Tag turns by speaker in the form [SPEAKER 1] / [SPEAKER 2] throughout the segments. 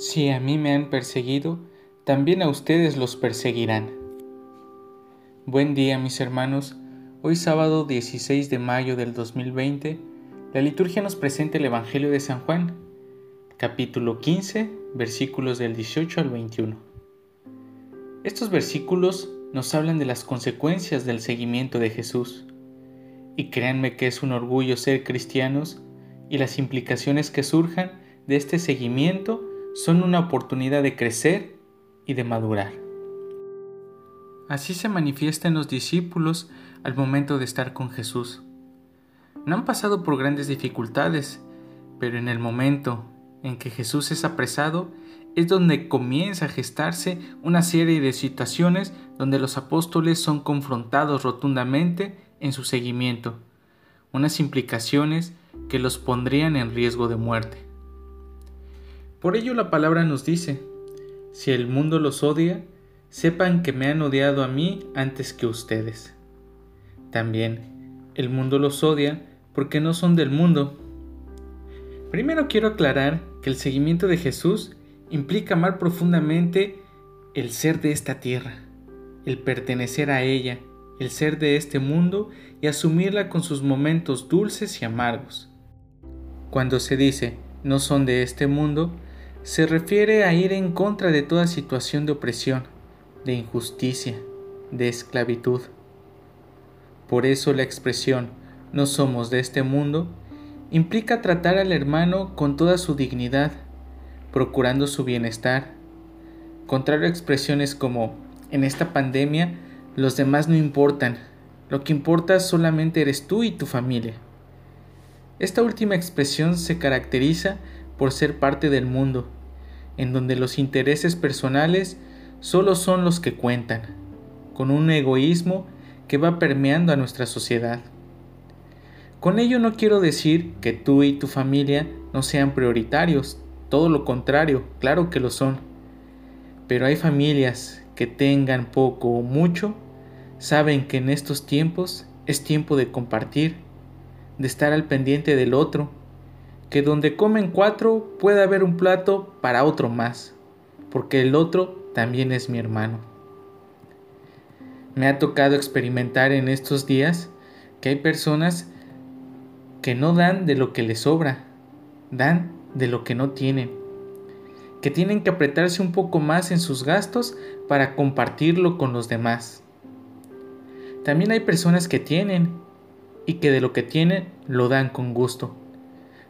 [SPEAKER 1] Si a mí me han perseguido, también a ustedes los perseguirán. Buen día mis hermanos, hoy sábado 16 de mayo del 2020, la liturgia nos presenta el Evangelio de San Juan, capítulo 15, versículos del 18 al 21. Estos versículos nos hablan de las consecuencias del seguimiento de Jesús, y créanme que es un orgullo ser cristianos y las implicaciones que surjan de este seguimiento son una oportunidad de crecer y de madurar. Así se manifiesta en los discípulos al momento de estar con Jesús. No han pasado por grandes dificultades, pero en el momento en que Jesús es apresado es donde comienza a gestarse una serie de situaciones donde los apóstoles son confrontados rotundamente en su seguimiento, unas implicaciones que los pondrían en riesgo de muerte. Por ello la palabra nos dice, si el mundo los odia, sepan que me han odiado a mí antes que ustedes. También, el mundo los odia porque no son del mundo. Primero quiero aclarar que el seguimiento de Jesús implica amar profundamente el ser de esta tierra, el pertenecer a ella, el ser de este mundo y asumirla con sus momentos dulces y amargos. Cuando se dice no son de este mundo, se refiere a ir en contra de toda situación de opresión, de injusticia, de esclavitud. Por eso la expresión no somos de este mundo implica tratar al hermano con toda su dignidad, procurando su bienestar. Contrario a expresiones como en esta pandemia los demás no importan, lo que importa solamente eres tú y tu familia. Esta última expresión se caracteriza por ser parte del mundo, en donde los intereses personales solo son los que cuentan, con un egoísmo que va permeando a nuestra sociedad. Con ello no quiero decir que tú y tu familia no sean prioritarios, todo lo contrario, claro que lo son. Pero hay familias que tengan poco o mucho, saben que en estos tiempos es tiempo de compartir, de estar al pendiente del otro, que donde comen cuatro puede haber un plato para otro más, porque el otro también es mi hermano. Me ha tocado experimentar en estos días que hay personas que no dan de lo que les sobra, dan de lo que no tienen, que tienen que apretarse un poco más en sus gastos para compartirlo con los demás. También hay personas que tienen y que de lo que tienen lo dan con gusto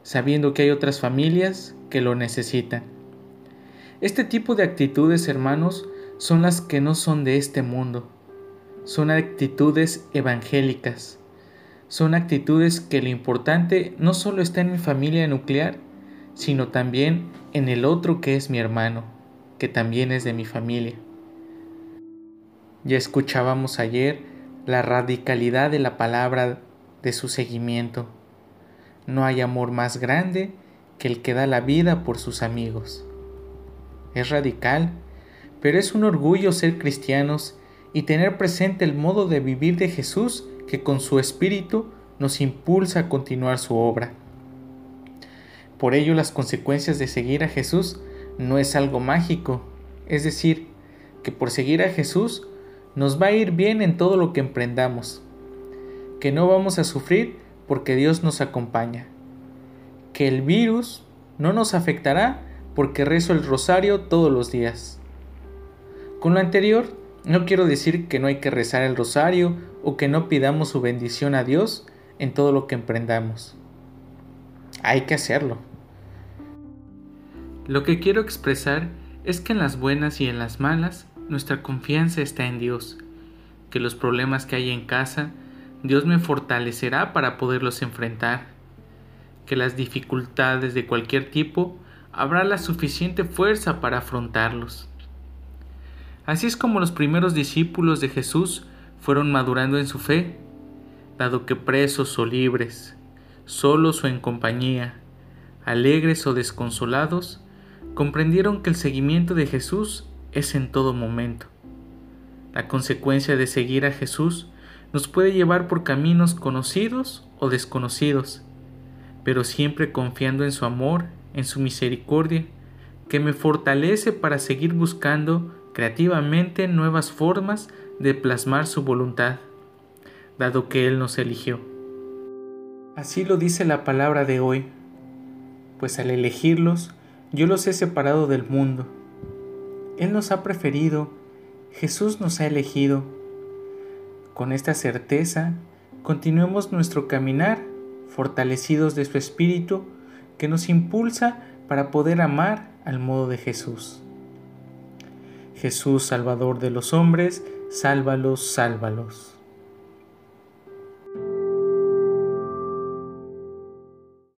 [SPEAKER 1] sabiendo que hay otras familias que lo necesitan. Este tipo de actitudes, hermanos, son las que no son de este mundo. Son actitudes evangélicas. Son actitudes que lo importante no solo está en mi familia nuclear, sino también en el otro que es mi hermano, que también es de mi familia. Ya escuchábamos ayer la radicalidad de la palabra de su seguimiento no hay amor más grande que el que da la vida por sus amigos. Es radical, pero es un orgullo ser cristianos y tener presente el modo de vivir de Jesús que con su espíritu nos impulsa a continuar su obra. Por ello las consecuencias de seguir a Jesús no es algo mágico, es decir, que por seguir a Jesús nos va a ir bien en todo lo que emprendamos, que no vamos a sufrir porque Dios nos acompaña. Que el virus no nos afectará porque rezo el rosario todos los días. Con lo anterior, no quiero decir que no hay que rezar el rosario o que no pidamos su bendición a Dios en todo lo que emprendamos. Hay que hacerlo. Lo que quiero expresar es que en las buenas y en las malas nuestra confianza está en Dios, que los problemas que hay en casa Dios me fortalecerá para poderlos enfrentar, que las dificultades de cualquier tipo habrá la suficiente fuerza para afrontarlos. Así es como los primeros discípulos de Jesús fueron madurando en su fe, dado que presos o libres, solos o en compañía, alegres o desconsolados, comprendieron que el seguimiento de Jesús es en todo momento. La consecuencia de seguir a Jesús nos puede llevar por caminos conocidos o desconocidos, pero siempre confiando en su amor, en su misericordia, que me fortalece para seguir buscando creativamente nuevas formas de plasmar su voluntad, dado que Él nos eligió. Así lo dice la palabra de hoy, pues al elegirlos, yo los he separado del mundo. Él nos ha preferido, Jesús nos ha elegido. Con esta certeza, continuemos nuestro caminar, fortalecidos de su Espíritu, que nos impulsa para poder amar al modo de Jesús. Jesús, Salvador de los hombres, sálvalos, sálvalos.